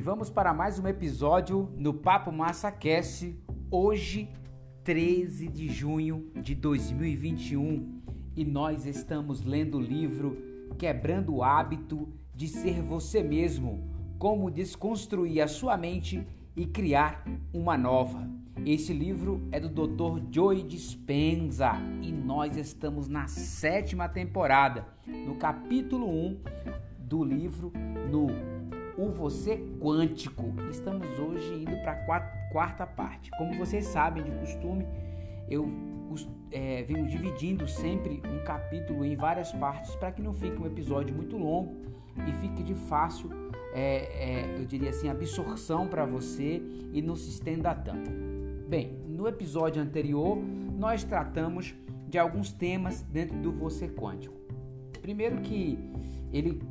E vamos para mais um episódio no Papo Massa. Hoje, 13 de junho de 2021, e nós estamos lendo o livro Quebrando o Hábito de Ser Você Mesmo: Como Desconstruir a Sua Mente e Criar uma Nova. Esse livro é do Dr. Joey Dispenza e nós estamos na sétima temporada, no capítulo 1 do livro, no o Você Quântico. Estamos hoje indo para a quarta parte. Como vocês sabem de costume, eu é, venho dividindo sempre um capítulo em várias partes para que não fique um episódio muito longo e fique de fácil, é, é, eu diria assim, absorção para você e não se estenda tanto. Bem, no episódio anterior nós tratamos de alguns temas dentro do Você Quântico. Primeiro que ele,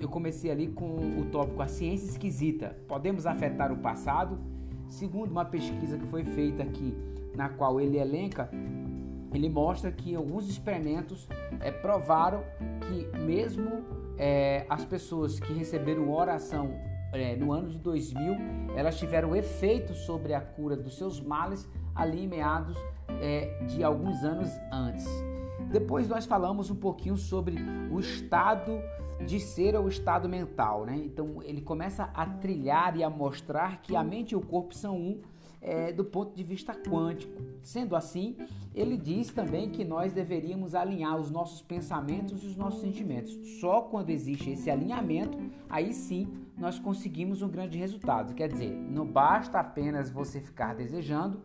eu comecei ali com o tópico A Ciência Esquisita. Podemos afetar o passado? Segundo uma pesquisa que foi feita aqui, na qual ele elenca, ele mostra que alguns experimentos é, provaram que mesmo é, as pessoas que receberam oração é, no ano de 2000, elas tiveram efeito sobre a cura dos seus males ali em meados é, de alguns anos antes. Depois nós falamos um pouquinho sobre o estado de ser ou estado mental, né? Então ele começa a trilhar e a mostrar que a mente e o corpo são um é, do ponto de vista quântico. Sendo assim, ele diz também que nós deveríamos alinhar os nossos pensamentos e os nossos sentimentos. Só quando existe esse alinhamento, aí sim nós conseguimos um grande resultado. Quer dizer, não basta apenas você ficar desejando,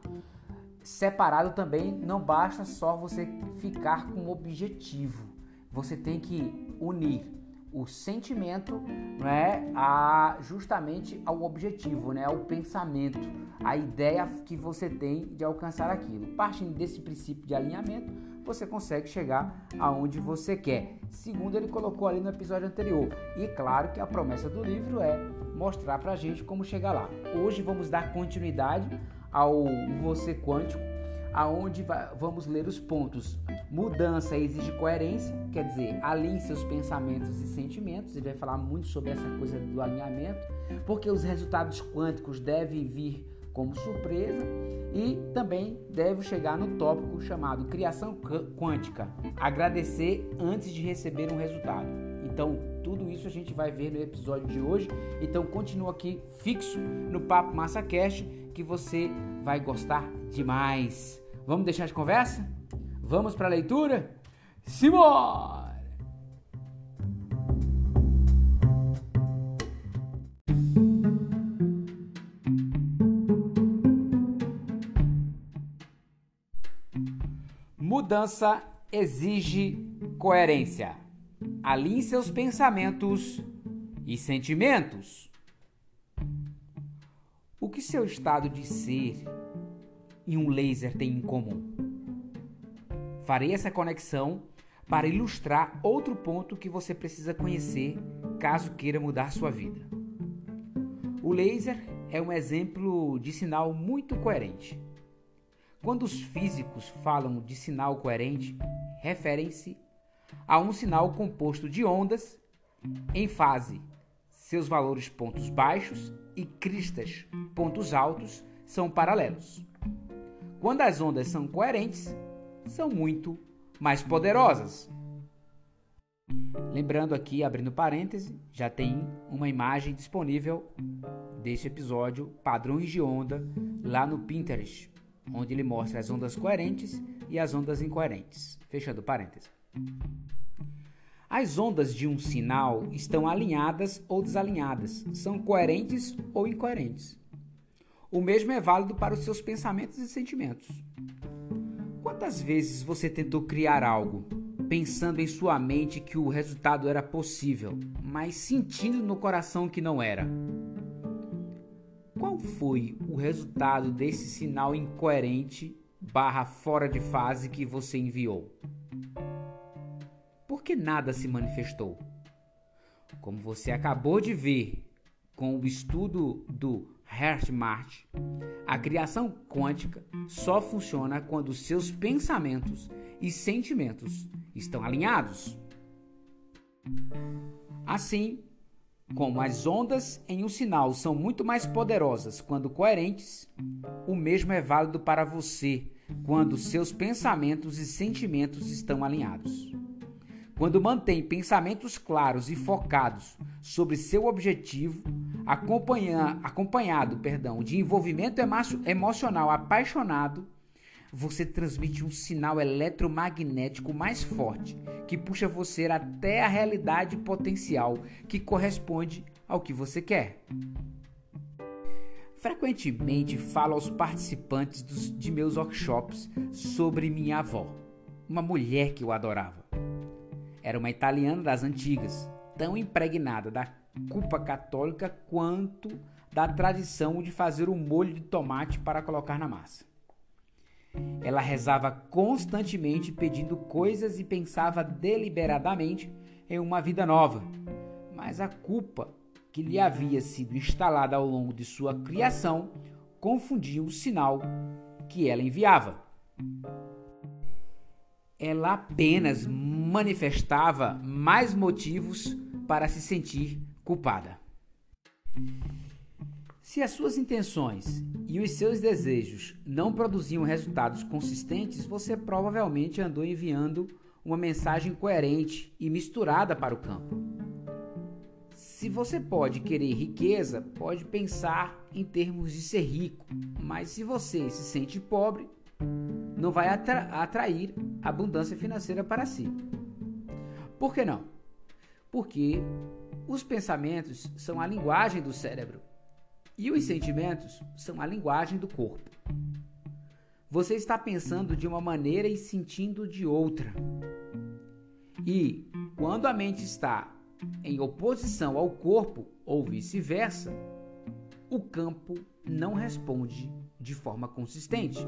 separado também não basta só você ficar com um objetivo. Você tem que unir o sentimento não é a justamente ao objetivo, né, ao pensamento, a ideia que você tem de alcançar aquilo. Partindo desse princípio de alinhamento, você consegue chegar aonde você quer. Segundo ele colocou ali no episódio anterior. E claro que a promessa do livro é mostrar pra gente como chegar lá. Hoje vamos dar continuidade ao você quântico aonde vamos ler os pontos. Mudança exige coerência, quer dizer, alinhe seus pensamentos e sentimentos. Ele vai falar muito sobre essa coisa do alinhamento, porque os resultados quânticos devem vir como surpresa e também deve chegar no tópico chamado criação quântica, agradecer antes de receber um resultado. Então, tudo isso a gente vai ver no episódio de hoje. Então, continua aqui fixo no Papo Massa Cash que você vai gostar demais. Vamos deixar de conversa? Vamos para a leitura? Simbora! Mudança exige coerência. Alinhe seus pensamentos e sentimentos. Que seu estado de ser e um laser têm em comum? Farei essa conexão para ilustrar outro ponto que você precisa conhecer caso queira mudar sua vida. O laser é um exemplo de sinal muito coerente. Quando os físicos falam de sinal coerente, referem-se a um sinal composto de ondas em fase. Seus valores pontos baixos e cristas pontos altos são paralelos. Quando as ondas são coerentes, são muito mais poderosas. Lembrando aqui, abrindo parêntese, já tem uma imagem disponível deste episódio, padrões de onda, lá no Pinterest, onde ele mostra as ondas coerentes e as ondas incoerentes. Fechando parêntese. As ondas de um sinal estão alinhadas ou desalinhadas, são coerentes ou incoerentes. O mesmo é válido para os seus pensamentos e sentimentos. Quantas vezes você tentou criar algo, pensando em sua mente que o resultado era possível, mas sentindo no coração que não era? Qual foi o resultado desse sinal incoerente barra fora de fase que você enviou? Por que nada se manifestou? Como você acabou de ver com o estudo do Hertzmarch, a criação quântica só funciona quando seus pensamentos e sentimentos estão alinhados. Assim, Como as ondas em um sinal são muito mais poderosas quando coerentes, o mesmo é válido para você quando seus pensamentos e sentimentos estão alinhados. Quando mantém pensamentos claros e focados sobre seu objetivo, acompanha, acompanhado perdão, de envolvimento emocional apaixonado, você transmite um sinal eletromagnético mais forte que puxa você até a realidade potencial que corresponde ao que você quer. Frequentemente falo aos participantes dos, de meus workshops sobre minha avó, uma mulher que eu adorava. Era uma italiana das antigas, tão impregnada da culpa católica quanto da tradição de fazer o um molho de tomate para colocar na massa. Ela rezava constantemente pedindo coisas e pensava deliberadamente em uma vida nova. Mas a culpa que lhe havia sido instalada ao longo de sua criação confundia o sinal que ela enviava. Ela apenas manifestava mais motivos para se sentir culpada. Se as suas intenções e os seus desejos não produziam resultados consistentes, você provavelmente andou enviando uma mensagem coerente e misturada para o campo. Se você pode querer riqueza, pode pensar em termos de ser rico, mas se você se sente pobre, não vai atra atrair abundância financeira para si. Por que não? Porque os pensamentos são a linguagem do cérebro e os sentimentos são a linguagem do corpo. Você está pensando de uma maneira e sentindo de outra. E quando a mente está em oposição ao corpo ou vice-versa, o campo não responde de forma consistente.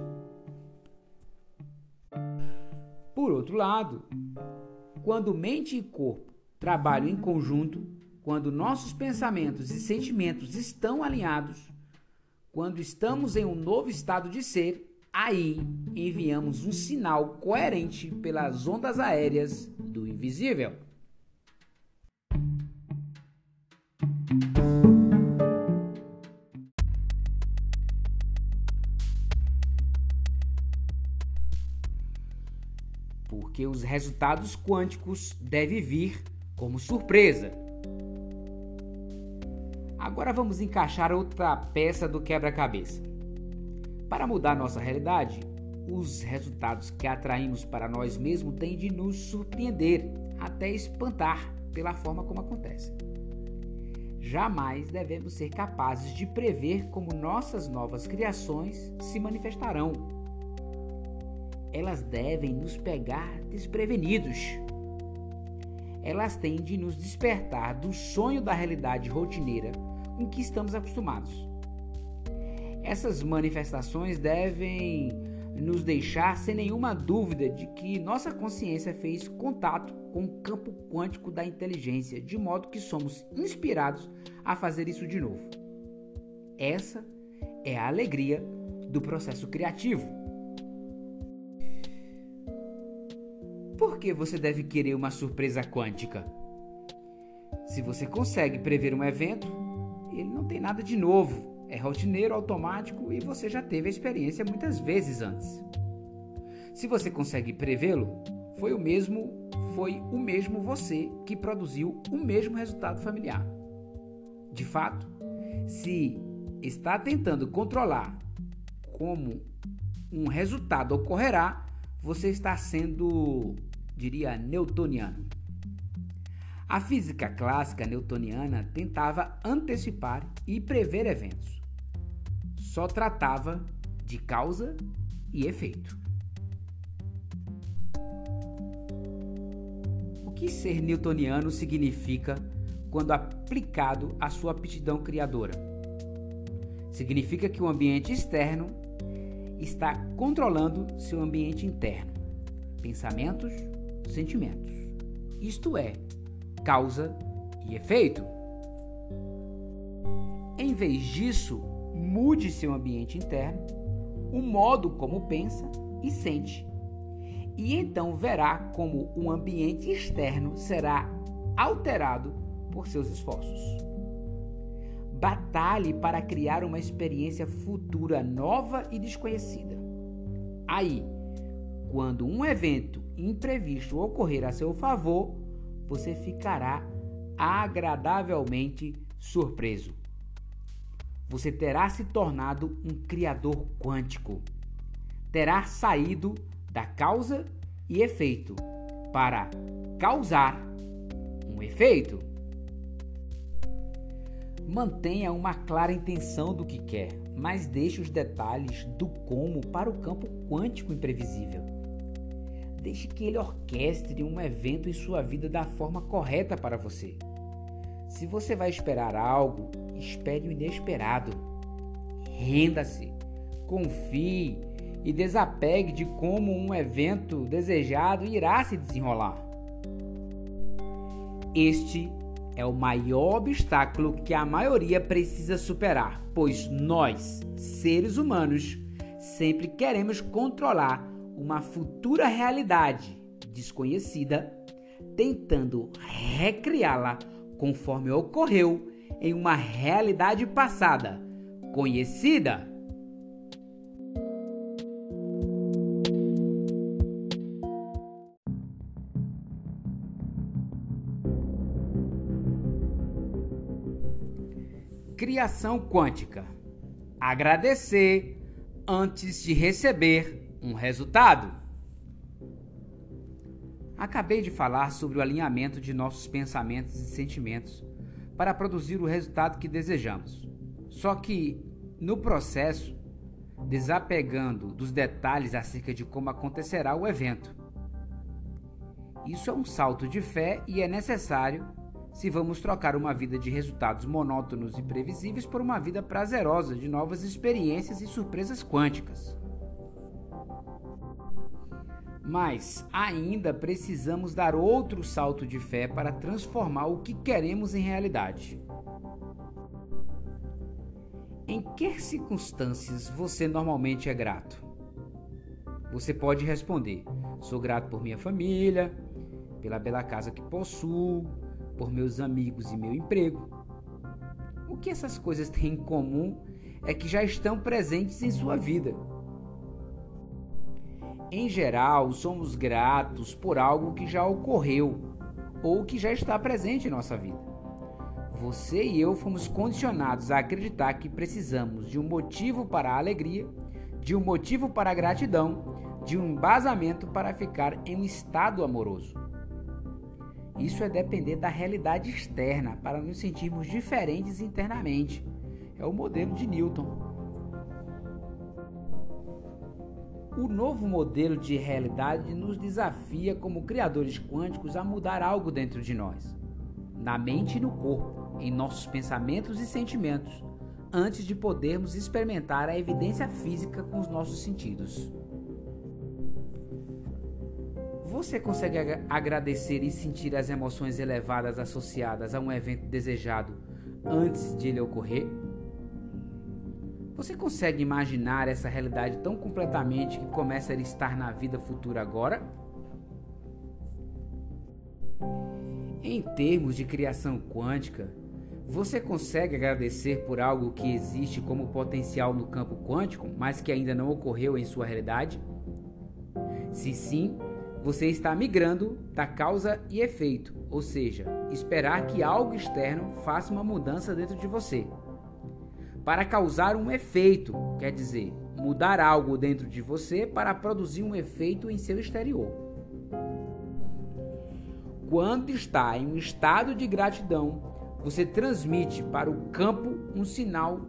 Por outro lado, quando mente e corpo trabalham em conjunto, quando nossos pensamentos e sentimentos estão alinhados, quando estamos em um novo estado de ser, aí enviamos um sinal coerente pelas ondas aéreas do invisível. Porque os resultados quânticos devem vir como surpresa Agora vamos encaixar outra peça do quebra-cabeça. Para mudar nossa realidade, os resultados que atraímos para nós mesmos têm de nos surpreender, até espantar pela forma como acontece. Jamais devemos ser capazes de prever como nossas novas criações se manifestarão. Elas devem nos pegar desprevenidos. Elas têm de nos despertar do sonho da realidade rotineira com que estamos acostumados. Essas manifestações devem nos deixar sem nenhuma dúvida de que nossa consciência fez contato com o campo quântico da inteligência, de modo que somos inspirados a fazer isso de novo. Essa é a alegria do processo criativo. Que você deve querer uma surpresa quântica? Se você consegue prever um evento, ele não tem nada de novo, é rotineiro, automático e você já teve a experiência muitas vezes antes. Se você consegue prevê-lo, foi o mesmo, foi o mesmo você que produziu o mesmo resultado familiar. De fato, se está tentando controlar como um resultado ocorrerá, você está sendo, diria, newtoniano. A física clássica newtoniana tentava antecipar e prever eventos. Só tratava de causa e efeito. O que ser newtoniano significa quando aplicado à sua aptidão criadora? Significa que o ambiente externo está controlando seu ambiente interno, pensamentos, sentimentos. Isto é, causa e efeito. Em vez disso, mude seu ambiente interno, o modo como pensa e sente. E então verá como o ambiente externo será alterado por seus esforços. Batalhe para criar uma experiência futura nova e desconhecida. Aí, quando um evento imprevisto ocorrer a seu favor, você ficará agradavelmente surpreso. Você terá se tornado um criador quântico. Terá saído da causa e efeito para causar um efeito. Mantenha uma clara intenção do que quer, mas deixe os detalhes do como para o campo quântico imprevisível. Deixe que ele orquestre um evento em sua vida da forma correta para você. Se você vai esperar algo, espere o inesperado. Renda-se, confie e desapegue de como um evento desejado irá se desenrolar. Este é o maior obstáculo que a maioria precisa superar, pois nós, seres humanos, sempre queremos controlar uma futura realidade desconhecida, tentando recriá-la conforme ocorreu em uma realidade passada, conhecida. Criação quântica. Agradecer antes de receber um resultado. Acabei de falar sobre o alinhamento de nossos pensamentos e sentimentos para produzir o resultado que desejamos. Só que, no processo, desapegando dos detalhes acerca de como acontecerá o evento. Isso é um salto de fé e é necessário se vamos trocar uma vida de resultados monótonos e previsíveis por uma vida prazerosa de novas experiências e surpresas quânticas. Mas ainda precisamos dar outro salto de fé para transformar o que queremos em realidade. Em que circunstâncias você normalmente é grato? Você pode responder: sou grato por minha família, pela bela casa que possuo, por meus amigos e meu emprego. O que essas coisas têm em comum é que já estão presentes em sua vida. Em geral, somos gratos por algo que já ocorreu ou que já está presente em nossa vida. Você e eu fomos condicionados a acreditar que precisamos de um motivo para a alegria, de um motivo para a gratidão, de um embasamento para ficar em um estado amoroso. Isso é depender da realidade externa para nos sentirmos diferentes internamente. É o modelo de Newton. O novo modelo de realidade nos desafia, como criadores quânticos, a mudar algo dentro de nós, na mente e no corpo, em nossos pensamentos e sentimentos, antes de podermos experimentar a evidência física com os nossos sentidos. Você consegue agradecer e sentir as emoções elevadas associadas a um evento desejado antes de ele ocorrer? Você consegue imaginar essa realidade tão completamente que começa a estar na vida futura agora? Em termos de criação quântica, você consegue agradecer por algo que existe como potencial no campo quântico, mas que ainda não ocorreu em sua realidade? Se sim, você está migrando da causa e efeito, ou seja, esperar que algo externo faça uma mudança dentro de você. Para causar um efeito, quer dizer, mudar algo dentro de você para produzir um efeito em seu exterior. Quando está em um estado de gratidão, você transmite para o campo um sinal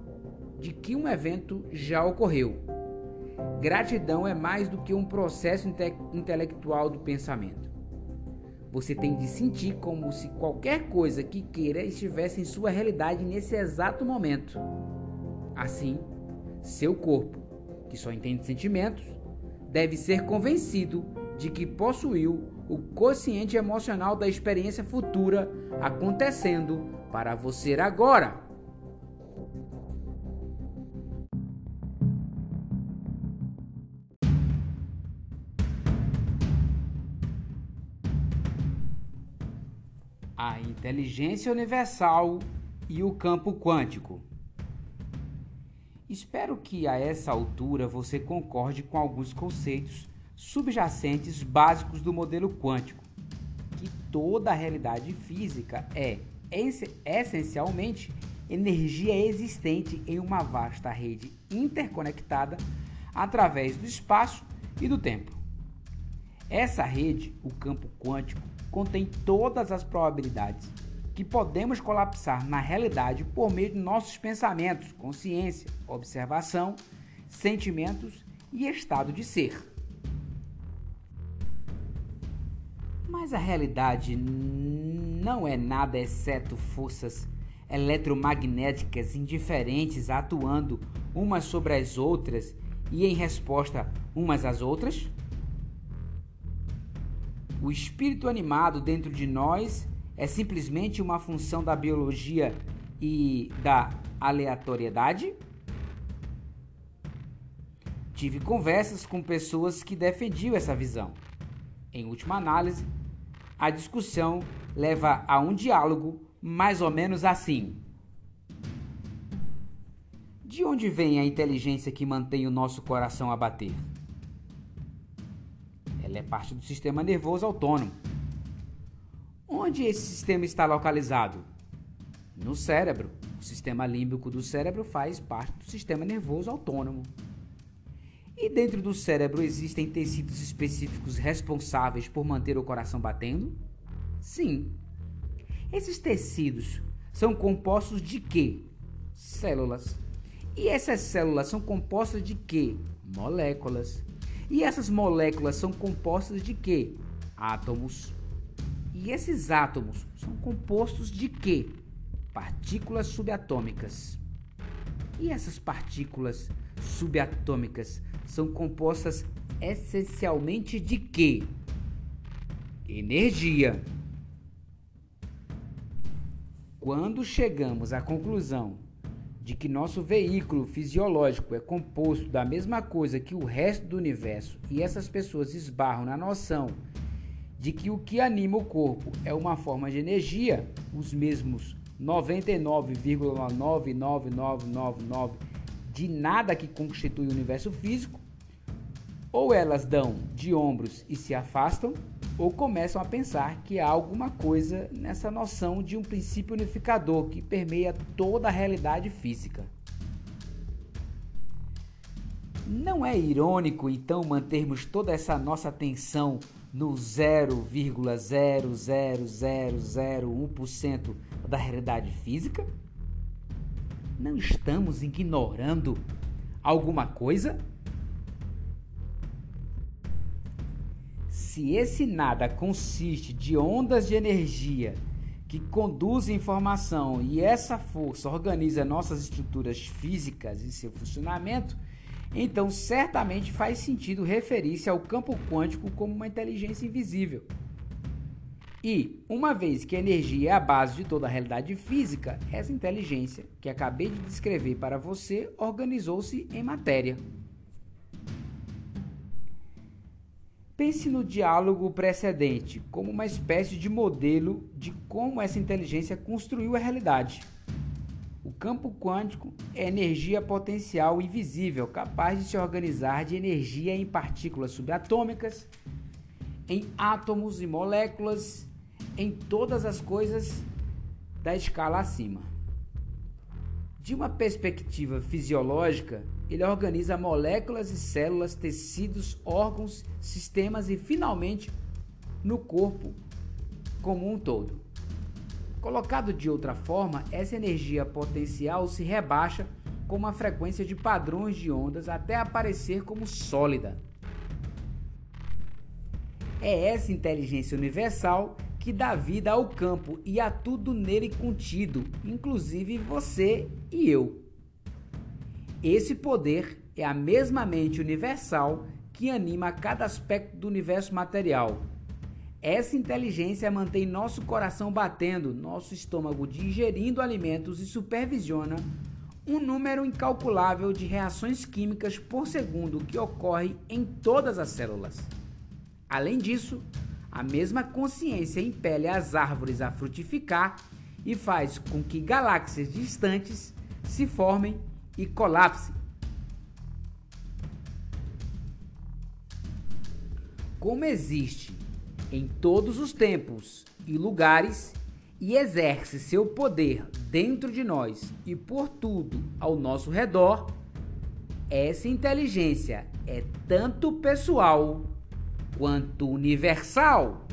de que um evento já ocorreu Gratidão é mais do que um processo inte intelectual do pensamento. Você tem de sentir como se qualquer coisa que queira estivesse em sua realidade nesse exato momento. Assim, seu corpo, que só entende sentimentos, deve ser convencido de que possuiu o consciente emocional da experiência futura acontecendo para você agora. A inteligência universal e o campo quântico. Espero que a essa altura você concorde com alguns conceitos subjacentes básicos do modelo quântico, que toda a realidade física é essencialmente energia existente em uma vasta rede interconectada através do espaço e do tempo. Essa rede, o campo quântico, contém todas as probabilidades que podemos colapsar na realidade por meio de nossos pensamentos, consciência, observação, sentimentos e estado de ser. Mas a realidade não é nada exceto forças eletromagnéticas indiferentes atuando umas sobre as outras e em resposta umas às outras? O espírito animado dentro de nós é simplesmente uma função da biologia e da aleatoriedade? Tive conversas com pessoas que defendiam essa visão. Em última análise, a discussão leva a um diálogo mais ou menos assim. De onde vem a inteligência que mantém o nosso coração a bater? Ela é parte do sistema nervoso autônomo Onde esse sistema está localizado? No cérebro. O sistema límbico do cérebro faz parte do sistema nervoso autônomo. E dentro do cérebro existem tecidos específicos responsáveis por manter o coração batendo? Sim. Esses tecidos são compostos de quê? Células. E essas células são compostas de quê? Moléculas. E essas moléculas são compostas de quê? Átomos. E esses átomos são compostos de quê? Partículas subatômicas. E essas partículas subatômicas são compostas essencialmente de quê? Energia. Quando chegamos à conclusão de que nosso veículo fisiológico é composto da mesma coisa que o resto do universo e essas pessoas esbarram na noção de que o que anima o corpo é uma forma de energia, os mesmos 99,99999 de nada que constitui o universo físico, ou elas dão de ombros e se afastam, ou começam a pensar que há alguma coisa nessa noção de um princípio unificador que permeia toda a realidade física. Não é irônico então mantermos toda essa nossa atenção no 0,00001% da realidade física? Não estamos ignorando alguma coisa? Se esse nada consiste de ondas de energia que conduzem informação e essa força organiza nossas estruturas físicas e seu funcionamento, então certamente faz sentido referir-se ao campo quântico como uma inteligência invisível. E, uma vez que a energia é a base de toda a realidade física, essa inteligência que acabei de descrever para você organizou-se em matéria. Pense no diálogo precedente como uma espécie de modelo de como essa inteligência construiu a realidade. O campo quântico é energia potencial invisível, capaz de se organizar de energia em partículas subatômicas, em átomos e moléculas, em todas as coisas da escala acima. De uma perspectiva fisiológica, ele organiza moléculas e células, tecidos, órgãos, sistemas e, finalmente, no corpo como um todo. Colocado de outra forma, essa energia potencial se rebaixa com uma frequência de padrões de ondas até aparecer como sólida. É essa inteligência universal que dá vida ao campo e a tudo nele contido, inclusive você e eu. Esse poder é a mesma mente universal que anima cada aspecto do universo material essa inteligência mantém nosso coração batendo, nosso estômago digerindo alimentos e supervisiona um número incalculável de reações químicas por segundo que ocorre em todas as células. Além disso, a mesma consciência impele as árvores a frutificar e faz com que galáxias distantes se formem e colapsem. Como existe em todos os tempos e lugares e exerce seu poder dentro de nós e por tudo ao nosso redor, essa inteligência é tanto pessoal quanto universal.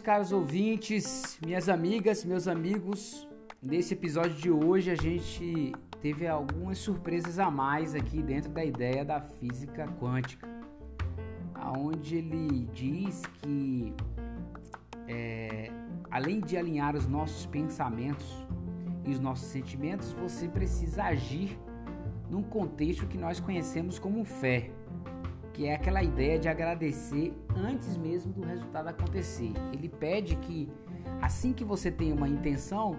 Meus caros ouvintes, minhas amigas, meus amigos, nesse episódio de hoje a gente teve algumas surpresas a mais aqui dentro da ideia da física quântica, aonde ele diz que é, além de alinhar os nossos pensamentos e os nossos sentimentos, você precisa agir num contexto que nós conhecemos como fé, que é aquela ideia de agradecer antes mesmo do resultado acontecer. Ele pede que assim que você tem uma intenção,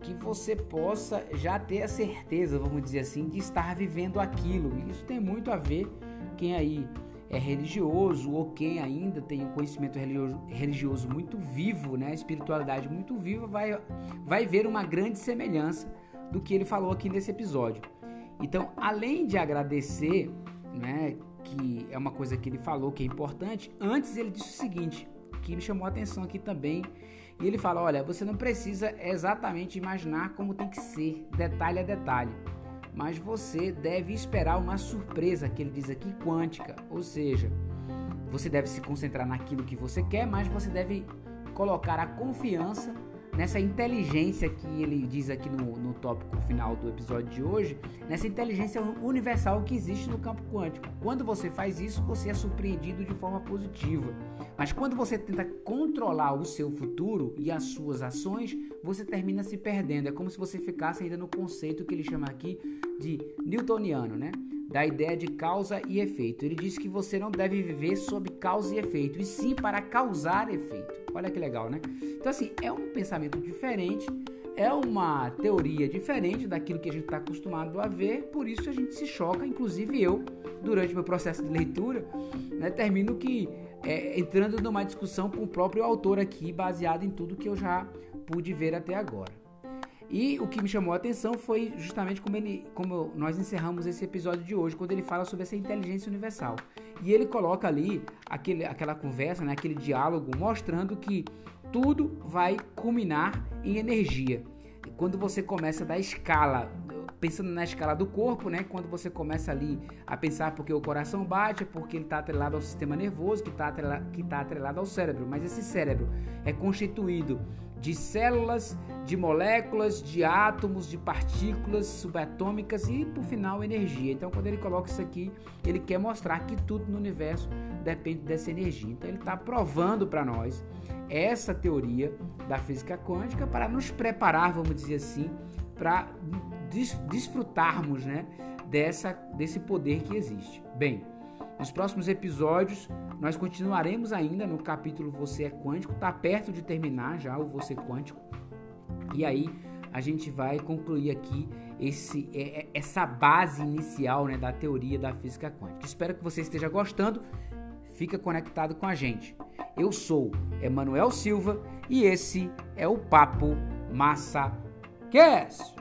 que você possa já ter a certeza, vamos dizer assim, de estar vivendo aquilo. E isso tem muito a ver quem aí é religioso ou quem ainda tem um conhecimento religioso, muito vivo, né, espiritualidade muito viva, vai, vai ver uma grande semelhança do que ele falou aqui nesse episódio. Então, além de agradecer, né, que é uma coisa que ele falou que é importante, antes ele disse o seguinte, que me chamou a atenção aqui também e ele fala: olha, você não precisa exatamente imaginar como tem que ser, detalhe a detalhe, mas você deve esperar uma surpresa, que ele diz aqui quântica, ou seja, você deve se concentrar naquilo que você quer, mas você deve colocar a confiança nessa inteligência que ele diz aqui no, no tópico final do episódio de hoje, nessa inteligência universal que existe no campo quântico. Quando você faz isso, você é surpreendido de forma positiva. Mas quando você tenta controlar o seu futuro e as suas ações, você termina se perdendo. É como se você ficasse ainda no conceito que ele chama aqui de newtoniano, né? Da ideia de causa e efeito. Ele diz que você não deve viver sob causa e efeito, e sim para causar efeito. Olha que legal, né? Então, assim, é um pensamento diferente, é uma teoria diferente daquilo que a gente está acostumado a ver, por isso a gente se choca, inclusive eu, durante meu processo de leitura, né, termino que é, entrando numa discussão com o próprio autor aqui, baseado em tudo que eu já pude ver até agora. E o que me chamou a atenção foi justamente como, ele, como nós encerramos esse episódio de hoje, quando ele fala sobre essa inteligência universal. E ele coloca ali aquele, aquela conversa, né, aquele diálogo, mostrando que tudo vai culminar em energia. Quando você começa da escala, pensando na escala do corpo, né? Quando você começa ali a pensar porque o coração bate, porque ele está atrelado ao sistema nervoso, que está atrelado, que tá atrelado ao cérebro. Mas esse cérebro é constituído de células, de moléculas, de átomos, de partículas subatômicas e, por final, energia. Então, quando ele coloca isso aqui, ele quer mostrar que tudo no universo depende dessa energia. Então, ele está provando para nós essa teoria da física quântica para nos preparar, vamos dizer assim, para des desfrutarmos né, dessa, desse poder que existe. Bem, nos próximos episódios, nós continuaremos ainda no capítulo Você é Quântico, está perto de terminar já o Você Quântico. E aí a gente vai concluir aqui esse, é, é, essa base inicial né, da teoria da física quântica. Espero que você esteja gostando. Fica conectado com a gente. Eu sou Emanuel Silva e esse é o Papo Massa Cast.